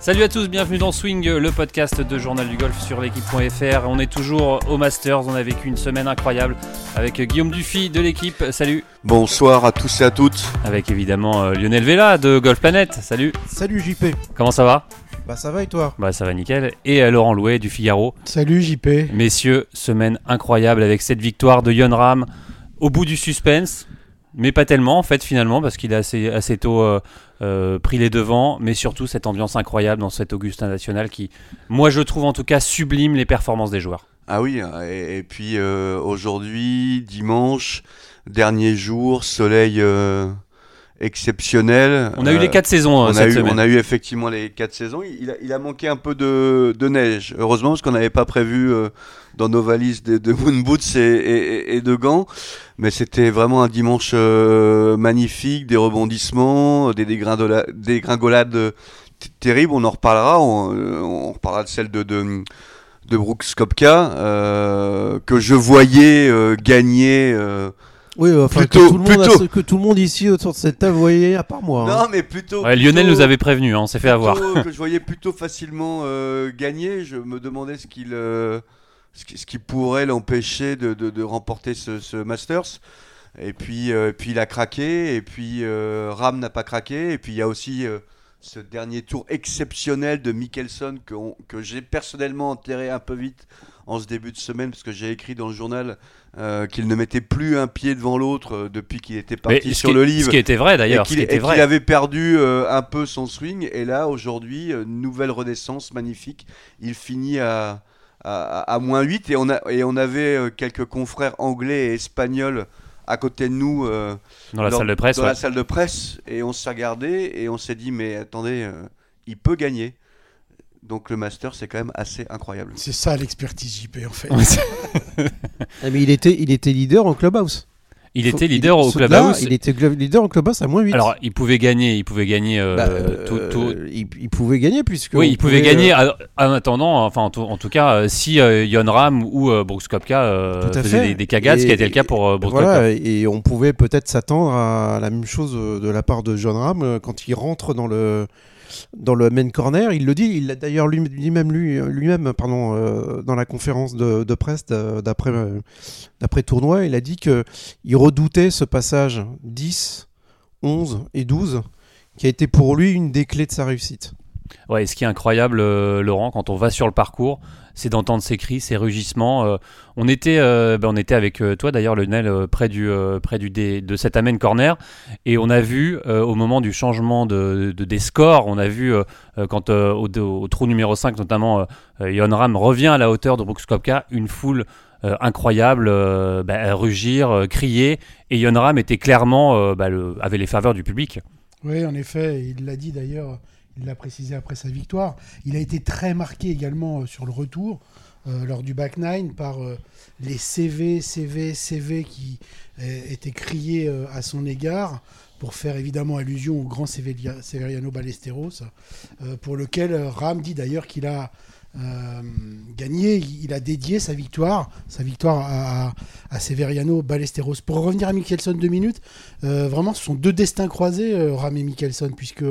Salut à tous, bienvenue dans Swing, le podcast de Journal du Golf sur l'équipe.fr. On est toujours au Masters, on a vécu une semaine incroyable avec Guillaume Dufy de l'équipe. Salut. Bonsoir à tous et à toutes. Avec évidemment euh, Lionel Vella de Golf Planet. Salut. Salut JP. Comment ça va? Bah ça va et toi? Bah ça va nickel. Et euh, Laurent Louet du Figaro. Salut JP. Messieurs, semaine incroyable avec cette victoire de Yon Ram au bout du suspense. Mais pas tellement en fait finalement parce qu'il a assez, assez tôt euh, euh, pris les devants, mais surtout cette ambiance incroyable dans cet Augustin National qui, moi je trouve en tout cas, sublime les performances des joueurs. Ah oui, et, et puis euh, aujourd'hui, dimanche, dernier jour, soleil exceptionnel. On a eu les quatre saisons on a, eu, semaine. on a eu effectivement les quatre saisons. Il a, il a manqué un peu de, de neige, heureusement, parce qu'on n'avait pas prévu dans nos valises de, de moon boots et, et- et de gants. Mais c'était vraiment un dimanche euh, magnifique, des rebondissements, des dégringola- dégringolades euh, terribles. On en reparlera. On, euh, on reparlera de celle de, de, de Brooks Kopka, euh, que je voyais euh, gagner. euh, Oui, enfin Plutôt- que, tout le monde a- plutôt. que tout le monde ici autour de cette table voyait, à part moi. hein. Non, mais plutôt. Ouais, Lionel plutôt- nous avait prévenu, hein, on s'est fait avoir. que je voyais plutôt facilement euh, gagner. Je me demandais ce qu'il euh, ce qui, ce qui pourrait l'empêcher de, de- de remporter ce, ce Masters. Et puis, euh, puis il a craqué. Et puis euh, Ram n'a pas craqué. Et puis il y a aussi euh, ce dernier tour exceptionnel de Mickelson que, on- que j'ai personnellement enterré un peu vite en ce début de semaine parce que j'ai écrit dans le journal qu'il ne mettait plus un pied devant l'autre depuis qu'il était parti sur qui- le livre Ce qui était vrai d'ailleurs, qu'il avait perdu un peu son swing. Et là, aujourd'hui, nouvelle renaissance magnifique. Il finit à, à, à moins 8. Et on, a, et on avait euh, quelques confrères anglais et espagnols à côté de nous euh, Dans la dans- salle de presse, dans ouais. la salle de presse. Et on s'est regardé et on s'est dit, mais attendez, euh, il peut gagner. Donc le master, c'est quand même assez incroyable. C'est ça l'expertise JP en fait. Ah, mais il était, il était leader au clubhouse. Il Faut- était leader il- au clubhouse. il était leader au clubhouse à moins 8. Alors, il pouvait gagner, il pouvait gagner euh, Bah, euh, tout- il, il pouvait gagner puisque. Oui, il pouvait pouvait, gagner euh, en attendant, enfin en tout, en tout cas, euh, si Yon Ram ou Brooks à faisaient des, des cagades, ce qui a été le cas pour Brooks. Voilà, et on pouvait peut-être s'attendre à la même chose de la part de John Ram quand il rentre dans le dans le main corner. Il le dit, il l'a d'ailleurs lui- lui-même lui, lui-même pardon euh, dans la conférence de, presse d'a- d'après euh, tournoi, il a dit que il redoutait ce passage 10, 11 et 12 qui a été pour lui une des clés de sa réussite. Ouais, et ce qui est incroyable, euh, Laurent, quand on va sur le parcours, c'est d'entendre ces cris, ces rugissements. Euh, on était, euh, ben, on était avec euh, toi d'ailleurs, Lionel, près du, près du dé- de cet amen corner, et on a vu au moment du changement de, de- des scores, on a vu quand au, au trou numéro 5 notamment, Yon Ram revient à la hauteur de Brooks Koepka, une foule incroyable, ben, rugir, crier, et Yon Ram était clairement, ben, avait les faveurs du public. Oui, en effet, il l'a dit d'ailleurs, il l'a précisé après sa victoire. Il a été très marqué également euh, sur le retour, euh, lors du back nine, par euh, les CV, CV, CV qui étaient criés à son égard pour faire évidemment allusion au grand Severiano Ballesteros, pour lequel Ram dit d'ailleurs qu'il a gagné, il a dédié sa victoire, sa victoire à, à- Severiano Ballesteros. Pour revenir à Mickelson deux minutes, vraiment ce sont deux destins croisés, Ram et Mickelson, puisque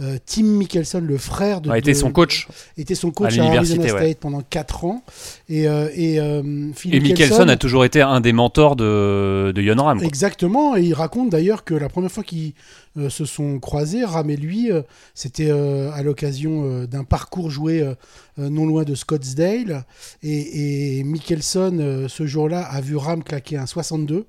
euh, Tim Mickelson, le frère de, A été de- son coach. était son à coach à, l'université, Arizona ouais. State pendant 4 ans. Et, euh, et, euh, Phil Et Mickelson a toujours été un des mentors de, de Yon Ram. Exactement, et il raconte d'ailleurs que la première fois qu'ils euh, se sont croisés, Ram et lui, euh, c'était euh, à l'occasion euh, d'un parcours joué euh, euh, non loin de Scottsdale. Et, et Mickelson, euh, ce jour-là, a vu Ram claquer un 62.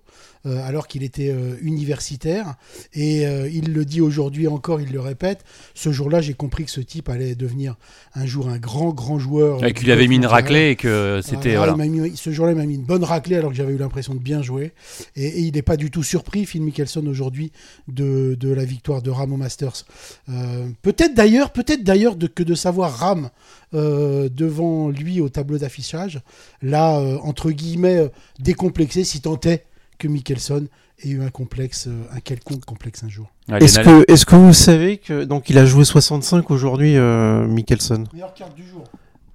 euh, alors qu'il était euh, universitaire. Et euh, il le dit aujourd'hui encore, il le répète, ce jour-là, j'ai compris que ce type allait devenir un jour un grand, grand joueur. Et euh, qu'il avait mis une raclée et que c'était. Voilà. mis- ce jour-là, il m'a mis une bonne raclée alors que j'avais eu l'impression de bien jouer. Et, et il n'est pas du tout surpris, Phil Mickelson, aujourd'hui, de, de la victoire de Ram au Masters. Euh, peut-être d'ailleurs, peut-être d'ailleurs de, que de savoir Ram euh, devant lui au tableau d'affichage, là, euh, entre guillemets, euh, décomplexé, si tant est que Mickelson ait eu un complexe, euh, un quelconque complexe un jour. Allez, Est-ce que, est-ce que vous savez que donc il a joué 65 aujourd'hui, euh, Mickelson Meilleure carte du jour.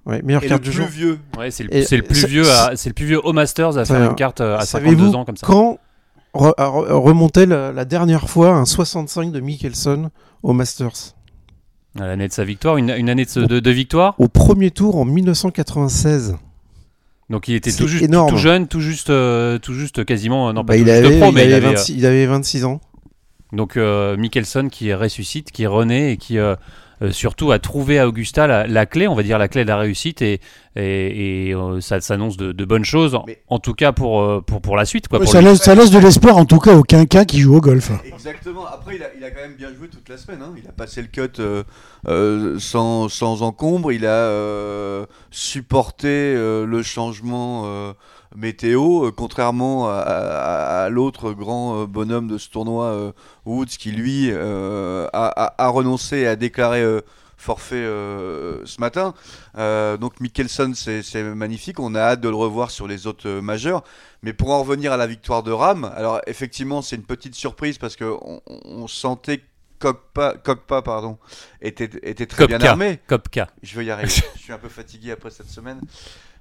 Ouais, meilleure Et le carte du plus jour. vieux. Ouais, c'est le, c'est le plus ça- vieux, à- c'est le plus vieux au Masters à faire une carte à savez-vous 52 ans comme ça. Quand re- remontait la, la dernière fois un 65 de Mickelson au Masters L'année de sa victoire, une, une année de, de, de victoire. Au premier tour en 1996. Donc il était tout juste énorme. tout jeune, tout juste, euh, tout juste quasiment, non pas Bah, tout il, juste avait, pro, il, mais il avait avait, 26, il avait 26 ans. euh, donc euh, Mickelson qui ressuscite, qui renaît et qui euh, euh, surtout a trouvé à Augusta la, la clé, on va dire la clé de la réussite et, et, et, euh, ça s'annonce de, de bonnes choses, en- Mais- en tout cas pour, euh, pour, pour la suite. Quoi, Ouais, pour ça, laisse, ça laisse de l'espoir en tout cas au quinquin qui joue au golf. Exactement. Après, il a, il a quand même bien joué toute la semaine. hein. Il a passé le cut euh, euh, sans, sans encombre. Il a euh, supporté euh, le changement euh, météo, euh, contrairement à, l'autre grand euh, bonhomme de ce tournoi, euh, Woods, qui lui a, renoncé et a déclaré forfait ce matin. Donc Mickelson, c'est magnifique. On a hâte de le revoir sur les autres majeurs. Mais pour en revenir à la victoire de Ram, alors effectivement, c'est une petite surprise parce que on, on sentait Kokpa, pardon, était, était très bien armé. Kopka. Je veux y arriver. je suis un peu fatigué après cette semaine.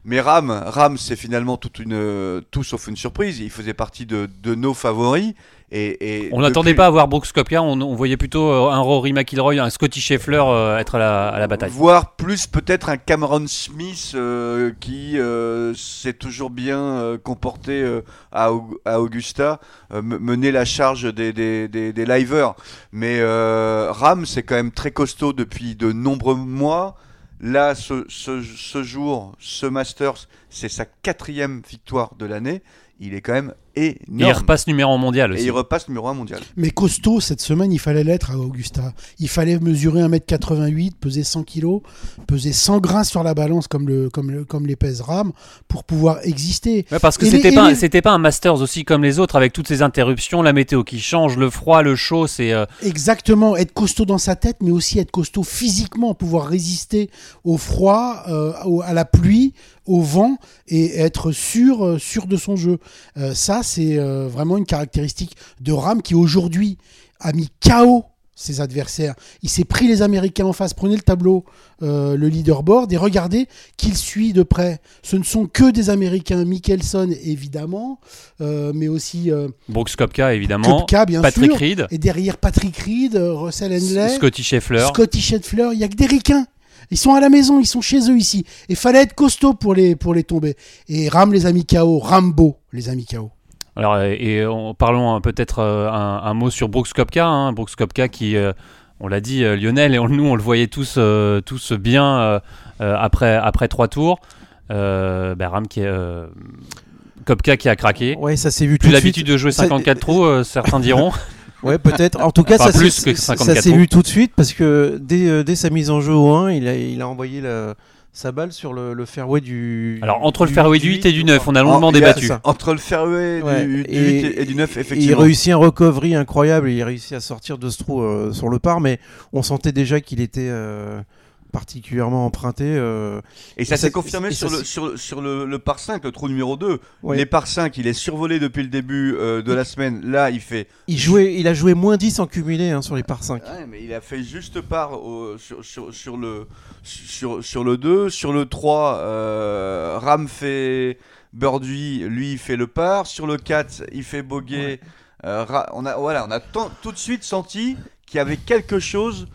Mais Ram, Ram, c'est finalement toute une, euh, tout sauf une surprise. Il faisait partie de, de nos favoris. Et, et On n'attendait depuis- pas à voir Brooks Kopka, on, on voyait plutôt euh, un Rory McIlroy, un Scotty Scheffler euh, être à la, à la bataille. Voire plus peut-être un Cameron Smith euh, qui euh, s'est toujours bien comporté à, Au- à Augusta, me- mener la charge des, des, des, des livers. Mais Ram, c'est quand même très costaud depuis de nombreux mois. Là, ce, ce, ce jour, ce Masters, c'est sa quatrième victoire de l'année. Il est quand même Et il repasse numéro un mondial Et aussi. il repasse numéro mondial. Mais costaud, cette semaine, il fallait l'être à Augusta. Il fallait mesurer 1m88, peser 100 kg, peser 100 grains sur la balance comme, le, comme, le, comme les pèse RAM pour pouvoir exister. Ouais, parce que c'était pas, les- c'était pas un Masters aussi comme les autres avec toutes ces interruptions, la météo qui change, le froid, le chaud, c'est euh, Exactement, être costaud dans sa tête, mais aussi être costaud physiquement, pouvoir résister au froid, euh, à la pluie, au vent et être sûr, euh, sûr de son jeu. Euh, ça, c'est euh, vraiment une caractéristique de Ram qui aujourd'hui a mis KO ses adversaires. Il s'est pris les Américains en face. Prenez le tableau, euh, le leaderboard et regardez qu'il suit de près. Ce ne sont que des Américains, Mickelson évidemment, euh, mais aussi euh, Brooks Kopka évidemment, Koepka bien Patrick sûr. Reed, Et derrière Patrick Reed, Russell Henley, Scotty Scheffler. Scotty Scheffler, il y a que des ricains. Ils sont à la maison, ils sont chez eux ici. Il fallait être costaud pour les, pour les tomber. Et Ram les amis KO, Rambo les amis KO. Alors, euh, et on, parlons euh, peut-être euh, un, un mot sur Brooks Kopka. Hein, Brooks Kopka qui, euh, on l'a dit, euh, Lionel, et on- nous on le voyait tous, euh, tous bien euh, après, après trois tours. Bah, Ram qui est. Kopka qui a craqué. Ouais, ça s'est vu Plus tout de suite. l'habitude de jouer Ça- 54 trous, certains diront. Ouais, peut-être. En tout cas, Enfin, ça plus s'est- que ça 54 s'est trous. vu tout de suite parce que dès, dès sa mise en jeu au 1, il a, il a envoyé la- sa balle sur le, le fairway du. Alors, entre le fairway du 8 et du 9, on a longuement Oh, il y a- débattu. Entre le fairway Ouais, du, du et- 8 et, du 9, Il effectivement. réussit un recovery incroyable, il réussit à sortir de ce trou euh, sur le par, mais on sentait déjà qu'il était euh, particulièrement emprunté. euh, Et ça s'est confirmé sur, ça le, sur, sur le, le par 5, le trou numéro 2. Ouais. Les par 5, il est survolé depuis le début euh, de la semaine. Là, il fait. il, jouait, il a joué moins 10 en cumulé hein, sur les par 5. Ouais, mais il a fait juste part au- sur, sur, le, sur, sur le 2. Sur le 3, euh, Ram fait birdie, lui il fait le par. Sur le 4, il fait bogey. Euh, Ra- on a, voilà, on a tant- tout de suite senti qu'il y avait quelque chose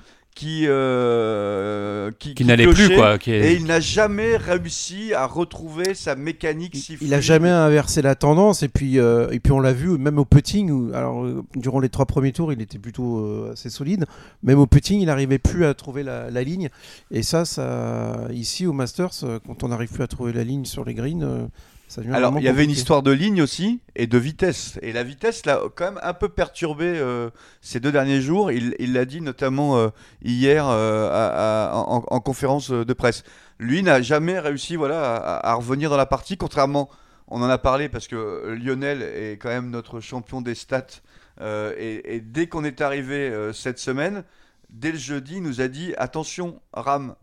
qui, euh, qui, Qui n'allait plus, quoi. qui est- Et il n'a jamais réussi à retrouver sa mécanique si Il a fluide. jamais inversé la tendance et puis euh, et puis on l'a vu même au putting où alors euh, durant les trois premiers tours il était plutôt euh, assez solide même au putting il n'arrivait plus à trouver la, la ligne et ça ça ici au Masters quand on n'arrive plus à trouver la ligne sur les greens euh, ça Alors, il y avait une histoire de ligne aussi et de vitesse. Et la vitesse l'a quand même un peu perturbé euh, ces deux derniers jours. Il l'a dit notamment euh, hier euh, à- à- en, en conférence de presse. Lui n'a jamais réussi voilà, à, à revenir dans la partie, contrairement, on en a parlé parce que Lionel est quand même notre champion des stats. et, et dès qu'on est arrivé cette semaine, dès le jeudi, il nous a dit attention, Ram,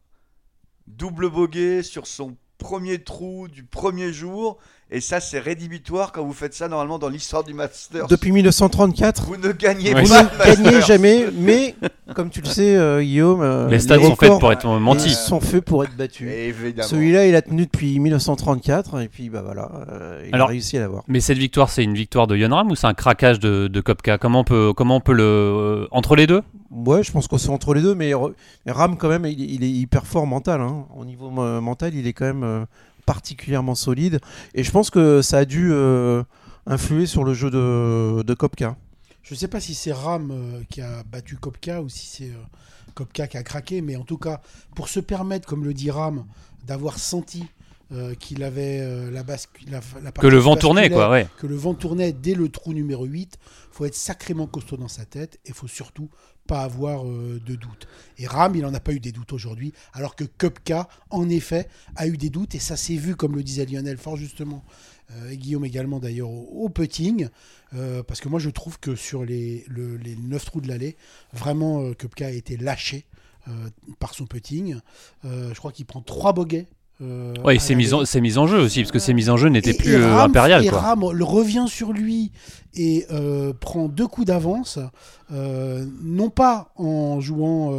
double bogey sur son premier trou du premier jour Et ça, c'est rédhibitoire quand vous faites ça normalement dans l'histoire du Masters. Depuis 1934, Vous ne gagnez Ouais. vous pas ne gagnez jamais, mais comme tu le sais, euh, Guillaume, euh, Les stats sont records, faits pour être mentis. ils sont faits pour être battus. Celui-là, il a tenu depuis 1934 et puis bah voilà, euh, il Alors- a réussi à l'avoir. Mais cette victoire, c'est une victoire de Yonram ou c'est un craquage de, de Kopka? Comment on peut, comment on peut le euh, entre les deux? Ouais, je pense que c'est entre les deux, mais, Ram quand même, il, il est hyper fort mental. hein. Au niveau euh, mental, il est quand même euh, particulièrement solide. Et je pense que ça a dû euh, influer sur le jeu de, de Kopka. Je ne sais pas si c'est Ram euh, qui a battu Kopka ou si c'est euh, Kopka qui a craqué, mais en tout cas, pour se permettre, comme le dit Ram, d'avoir senti euh, qu'il avait euh, la, la, la Que le vent tournait, quoi, ouais. que le vent tournait dès le trou numéro 8, faut être sacrément costaud dans sa tête et faut surtout pas avoir euh, de doute. Et Ram, il n'en a pas eu des doutes aujourd'hui, alors que Kupka, en effet, a eu des doutes et ça s'est vu, comme le disait Lionel fort justement, et Guillaume également d'ailleurs, au, au putting, euh, parce que moi je trouve que sur les, le- les 9 trous de l'allée, vraiment euh, Kupka a été lâché euh, par son putting. Euh, je crois qu'il prend 3 bogeys. euh, Ouais, c'est mis, en, mis en jeu aussi, parce que ces mises en jeu n'étaient plus et euh, Ram- impériales. Et Quoi. Ram le revient sur lui et euh, prend deux coups d'avance, euh, non pas en jouant,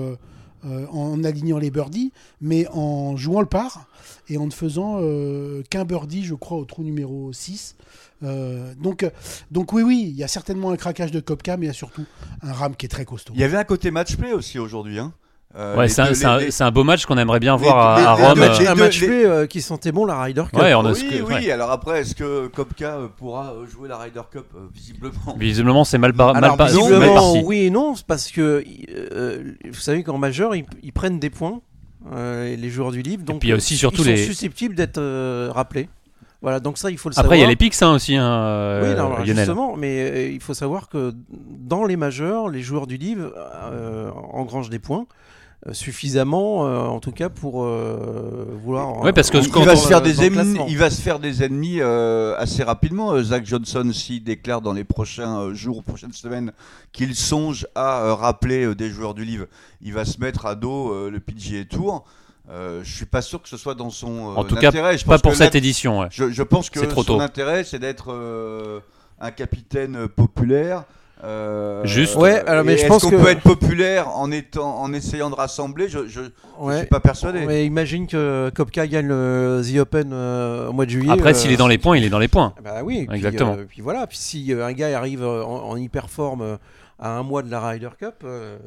euh, en alignant les birdies, mais en jouant le par et en ne faisant euh, qu'un birdie, je crois, au trou numéro 6. Euh, donc, donc oui, oui, il y a certainement un craquage de Kopka, mais il y a surtout un Ram qui est très costaud. Il y avait un côté match-play aussi aujourd'hui. Hein. Euh, Ouais, c'est un, deux- c'est un- les- c'est un beau match qu'on aimerait bien les- voir à, les- à Rome. euh, un match les- play, euh, qui sentait bon la Ryder Cup. Ouais, on a Oui, ce que- oui. ouais. Alors après, est-ce que Kopka euh, pourra jouer la Ryder Cup Euh, Visiblement? Visiblement, c'est mal, par- mal, parti. oui et non, c'est parce que euh, vous savez qu'en majeur, ils, ils prennent des points, euh, les joueurs du livre. Donc, puis aussi surtout ils les- sont susceptibles d'être euh, rappelés. Voilà, donc ça, il faut le Après, savoir. il y a les pics hein, aussi, hein, euh, Oui, non, alors, Lionel. justement, mais euh, il faut savoir que dans les majeurs, les joueurs du livre euh, engrangent des points euh, suffisamment, euh, en tout cas, pour euh, vouloir. Ouais, parce que euh, il va se faire des ennemis. Il va se faire des ennemis euh, assez rapidement. Euh, Zach Johnson s'y déclare dans les prochains euh, jours, prochaines semaines, qu'il songe à euh, rappeler euh, des joueurs du livre. Il va se mettre à dos euh, le PGA Tour. Euh, je suis pas sûr que ce soit dans son euh, En tout cas, intérêt. Je Pas pense pour que cette édition. ouais. Je, je pense que trop son tôt. intérêt, c'est d'être euh, un capitaine euh, populaire. Euh, Juste. Ouais, alors, mais et je est-ce pense qu'on que- peut être populaire en étant, en essayant de rassembler? Je, je, je suis pas persuadé. Mais imagine que Kopka gagne le The Open euh, au mois de juillet. Après, euh, s'il est dans les points, il est dans les points. Bah oui, puis, Exactement. euh, puis voilà, puis si euh, un gars arrive euh, en, en hyper forme euh, à un mois de la Ryder Cup, euh,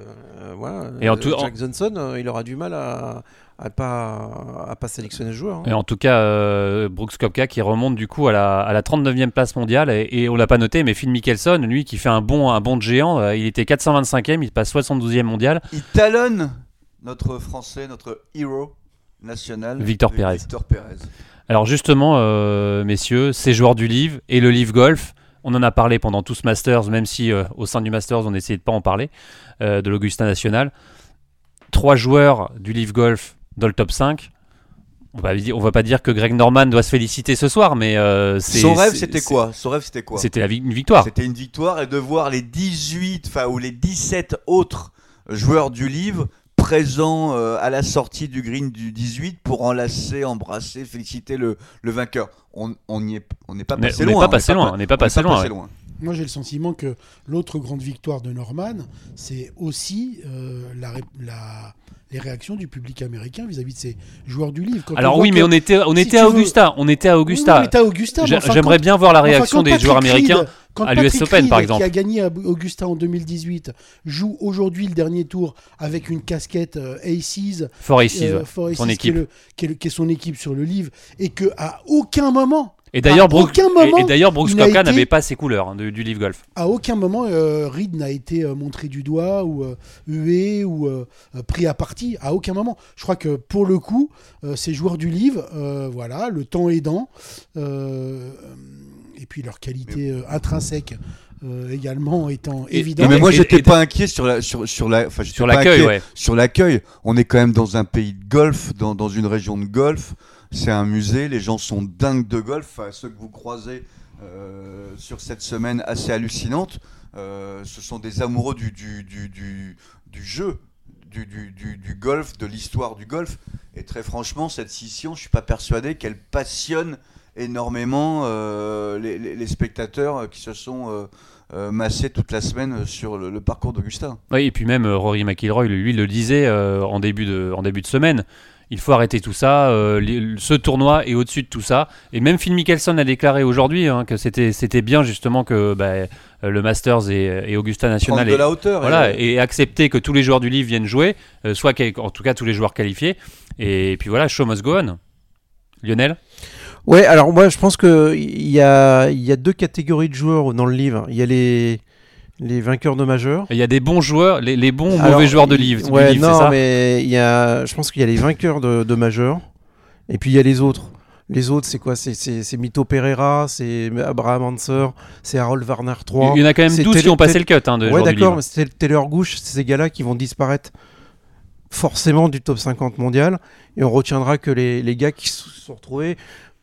euh, voilà, Et en euh, tout- Jack Johnson, euh, il aura du mal à, à pas à pas sélectionner le joueur. hein. Et en tout cas, euh, Brooks Kopka qui remonte du coup à la, à la 39e place mondiale. Et, et on l'a pas noté, mais Phil Mickelson, lui qui fait un bon, un bon de géant, euh, il était 425e, il passe 72e mondial. Il talonne notre Français, notre héros national, Victor Pérez. Victor Pérez. Alors justement, euh, messieurs, ces joueurs du livre et le livre golf, on en a parlé pendant tout ce Masters, même si euh, au sein du Masters, on essayait de pas en parler, euh, de l'Augusta National. Trois joueurs du livre golf dans le top 5. On va, on va pas dire que Greg Norman doit se féliciter ce soir, mais euh, c'est- Son rêve, c'était quoi? Son rêve, c'était quoi? C'était une victoire. C'était une victoire et de voir les 18, enfin, ou les 17 autres joueurs du livre présents euh, à la sortie du green du 18 pour enlacer, embrasser, féliciter le, le vainqueur. On on n'y est, on n'est pas On n'est- on pas passé loin, on n'est pas passé loin. Moi, j'ai le sentiment que l'autre grande victoire de Norman, c'est aussi euh, la, ré- la- les réactions du public américain vis-à-vis de ces joueurs du livre. Quand Alors oui, que- mais on était, on était à veux- Augusta. On était à Augusta. oui, J'aimerais bien voir la réaction des Patrick joueurs américains. Reed- quand à l'US Open, par exemple. Qui a gagné à Augusta en 2018, joue aujourd'hui le dernier tour avec une casquette euh, Aces, euh, for Aces, son qui est équipe. le- qui est le- qui est son équipe sur le livre, et que à aucun moment, Et d'ailleurs, Brooks, et- d'ailleurs, Brooks Koepka été- n'avait pas ses couleurs hein, de- du Live Golf. à aucun moment euh, Reed n'a été euh, montré du doigt ou euh, hué ou euh, pris à partie. À aucun moment. Je crois que pour le coup, euh, ces joueurs du livre, euh, voilà, le temps aidant, euh, et puis leur qualité euh, intrinsèque euh, également étant évidente. mais moi, j'étais pas inquiet sur la, sur, sur la, enfin, Sur l'accueil, ouais. sur l'accueil. On est quand même dans un pays de golf, dans, dans une région de golf. C'est un musée, les gens sont dingues de golf. Ceux que vous croisez euh, sur cette semaine assez hallucinante, euh, ce sont des amoureux du, jeu, du, golf, de l'histoire du golf. Et très franchement, cette scission, je suis pas persuadé qu'elle passionne énormément euh, les, spectateurs qui se sont massés toute la semaine sur le, parcours d'Augustin. Oui, et puis même Rory McIlroy, lui, le disait en début de semaine. Il faut arrêter tout ça. euh, les- ce tournoi est au-dessus de tout ça. Et même Phil Mickelson a déclaré aujourd'hui hein, que c'était c'était bien justement que bah, le Masters et, et Augusta National de aient- la hauteur. voilà, et- et accepter que tous les joueurs du livre viennent jouer, euh, soit en tout cas tous les joueurs qualifiés. Et puis voilà, show must go on. Lionel? Ouais, alors moi je pense que il y a, il y a deux catégories de joueurs dans le livre. Il y a les, les vainqueurs de majeurs. Il y a des bons joueurs, les, les bons ou Alors, mauvais joueurs de il- livre. du Ouais, livre, non, ça mais il y a, je pense qu'il y a les vainqueurs de, de majeurs. Et puis il y a les autres. Les autres, c'est quoi? C'est- Mito Pereira, c'est Abraham Hanser, c'est Harold Warner 3. Il y en a quand même c'est 12 qui ont passé le cut hein, de Ouais, d'accord, mais c'est Taylor Gouche, c'est ces gars-là qui vont disparaître forcément du top 50 mondial. Et on retiendra que les, les gars qui se sont retrouvés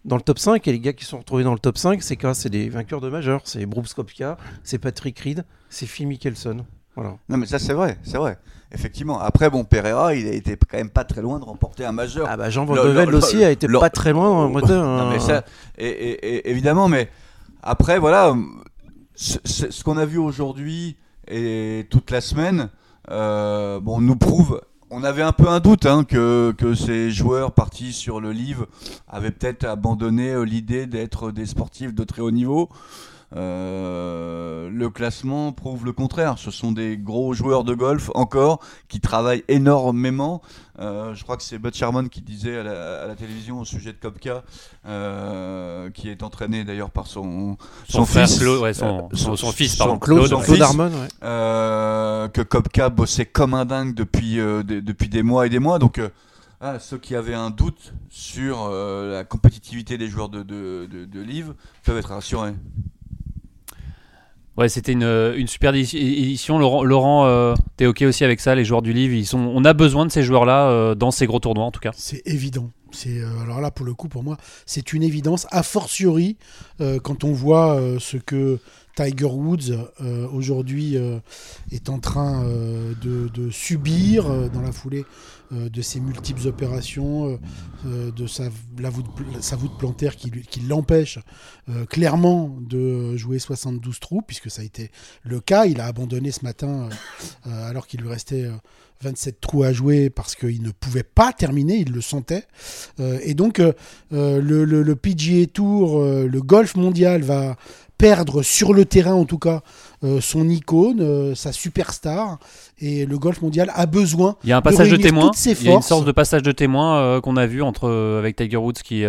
dans le top 5 et les gars qui sont retrouvés dans le top 5, c'est quoi C'est des vainqueurs de majeurs. C'est Brooks Koepka, c'est Patrick Reed, c'est Phil Mickelson. Voilà. Non, mais ça, c'est vrai, c'est vrai. Effectivement. Après, bon, Pereira, il a été quand même pas très loin de remporter un majeur. Ah bah Jean Van de aussi a été le- pas très loin en moteur. Non, mais hein. ça, et- et- et- évidemment, mais après, voilà, ce, ce- ce qu'on a vu aujourd'hui et toute la semaine, euh, bon, nous prouve. On avait un peu un doute hein, que, que ces joueurs partis sur le livre avaient peut-être abandonné euh, l'idée d'être des sportifs de très haut niveau. Euh, le classement prouve le contraire. Ce sont des gros joueurs de golf encore qui travaillent énormément. Euh, je crois que c'est Bud Sherman qui disait à la, à la télévision au sujet de Kopka, euh, qui est entraîné d'ailleurs par son, Son, frère fils, Claude, ouais, son, euh, son, son fils, son pardon. Claude, son Claude fils. Harmon, ouais. euh, que Kopka bossait comme un dingue depuis, euh, des- depuis des mois et des mois. Donc, euh, ah, ceux qui avaient un doute sur euh, la compétitivité des joueurs de, de, de, de Live peuvent être rassurés. Ouais, c'était une, une super édi- édition. Laurent, Laurent euh, t'es ok aussi avec ça Les joueurs du livre, ils sont, on a besoin de ces joueurs-là euh, dans ces gros tournois en tout cas. C'est évident. C'est euh, alors là pour le coup pour moi c'est une évidence. A fortiori euh, quand on voit euh, ce que Tiger Woods euh, aujourd'hui euh, est en train euh, de, subir euh, dans la foulée euh, de ses multiples opérations, euh, euh, de sa, la voûte, sa plantaire qui, qui l'empêche euh, clairement de jouer 72 trous, puisque ça a été le cas. Il a abandonné ce matin euh, euh, alors qu'il lui restait euh, 27 trous à jouer parce qu'il ne pouvait pas terminer, il le sentait. Euh, et donc euh, euh, le, le- PGA Tour, euh, le golf mondial va perdre sur le terrain en tout cas euh, son icône, euh, sa superstar, et le golf mondial a besoin Il y a un passage de, réunir témoin. Il y a une sorte de passage de témoin euh, qu'on a vu entre avec Tiger Woods qui,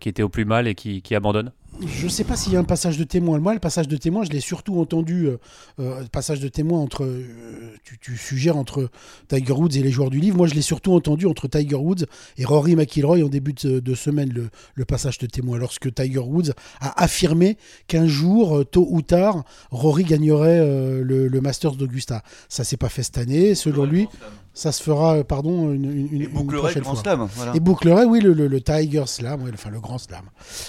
qui était au plus mal et qui, qui abandonne. Je sais pas s'il y a un passage de témoin. Moi, le passage de témoin, je l'ai surtout entendu. euh, euh, le passage de témoin entre. euh, tu, tu suggères entre Tiger Woods et les joueurs du livre. Moi, je l'ai surtout entendu entre Tiger Woods et Rory McIlroy en début de, de semaine, le, le passage de témoin. Lorsque Tiger Woods a affirmé qu'un jour, euh, tôt ou tard, Rory gagnerait euh, le, le Masters d'Augusta. Ça s'est pas fait cette année. Selon lui, ça se fera, euh, pardon, une, une, une, Et une bouclerait le prochaine Grand fois. Slam. Voilà. Et bouclerait, oui, le, le- le Tiger Slam, ouais, enfin le Grand Slam.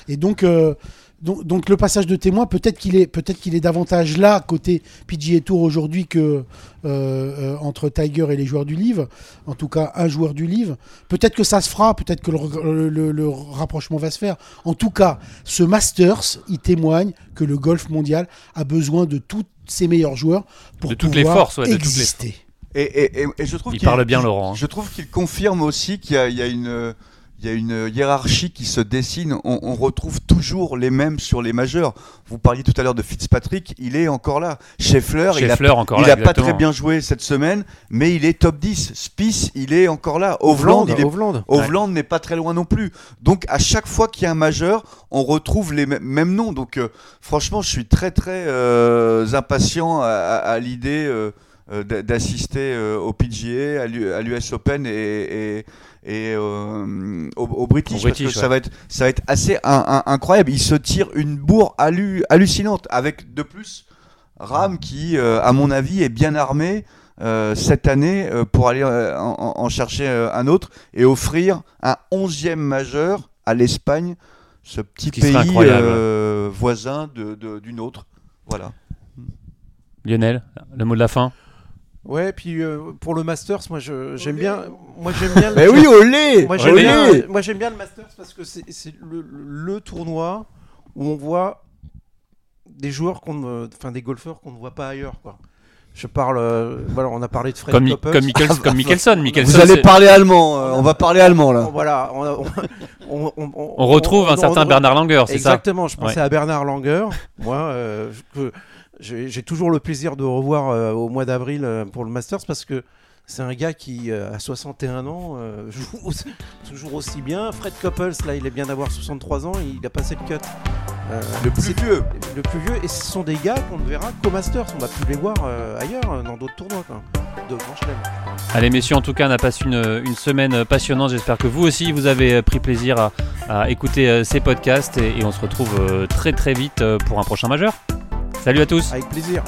Et donc, euh, donc, donc le passage de témoin, peut-être qu'il est, peut-être qu'il est davantage là côté PGA Tour aujourd'hui que euh, euh, entre Tiger et les joueurs du livre. En tout cas, un joueur du livre. Peut-être que ça se fera, peut-être que le, le- le rapprochement va se faire. En tout cas, ce Masters, il témoigne que le golf mondial a besoin de tous ses meilleurs joueurs pour De toutes les pouvoir forces, ouais, de toutes les- exister. Et, et- et- et je trouve Il qu'il- parle bien, Laurent, hein. Je trouve qu'il confirme aussi qu'il y a, il y a une. Il y a une hiérarchie qui se dessine. On, on retrouve toujours les mêmes sur les majeurs. Vous parliez tout à l'heure de Fitzpatrick, il est encore là. Scheffler, il a, Scheffler encore il là. a pas très bien joué cette semaine, mais il est top 10. Spice, il est encore là. Hovland, il est Hovland. Hovland n'est pas très loin non plus. Donc à chaque fois qu'il y a un majeur, on retrouve les mêmes- mêmes noms. Donc euh, franchement, je suis très très euh, impatient à, à- à l'idée euh, d'assister euh, au PGA, à l'U- à l'US Open et, et, et, euh, au, au British, Au parce British, que ça va être ça va être assez un- un- incroyable. Il se tire une bourre hallu- hallucinante avec de plus Ram qui, euh, à mon avis, est bien armé. euh, cette année euh, pour aller euh, en, chercher euh, un autre et offrir un onzième majeur à l'Espagne, ce petit pays euh, voisin de- de- d'une autre. Voilà. Lionel, le mot de la fin? Ouais, puis euh, pour le Masters, moi j'aime bien. Moi j'aime bien. le- Mais oui, olé Moi j'aime bien, moi, j'aime bien le Masters parce que c'est le, le tournoi où on voit des joueurs qu'on, enfin des golfeurs qu'on ne voit pas ailleurs. Quoi. Je parle, euh, voilà, on a parlé de Fred Comme, Couples. comme, Mikkels- comme Mickelson. Mickelson, Vous allez parler allemand, euh, on va parler allemand là. Voilà, on, a- on, on- on- on retrouve on- un certain on- Bernard Langer, c'est ça? Exactement, je pensais à Bernard Langer. Moi, euh, que j'ai toujours le plaisir de revoir euh, au mois d'avril euh, pour le Masters parce que c'est un gars qui, euh, à 61 ans, euh, joue aussi- toujours aussi bien. Fred Couples, là, il est bien d'avoir 63 ans, il a passé le cut. Euh, Le plus vieux. Le plus vieux, et ce sont des gars qu'on ne verra qu'au Masters. On va plus les voir euh, ailleurs, euh, dans d'autres tournois, quoi. de Grand Chelem. Allez messieurs, en tout cas, on a passé une, une semaine passionnante. J'espère que vous aussi, vous avez pris plaisir à, à écouter euh, ces podcasts et, et on se retrouve euh, très très vite euh, pour un prochain majeur. Salut à tous Avec plaisir.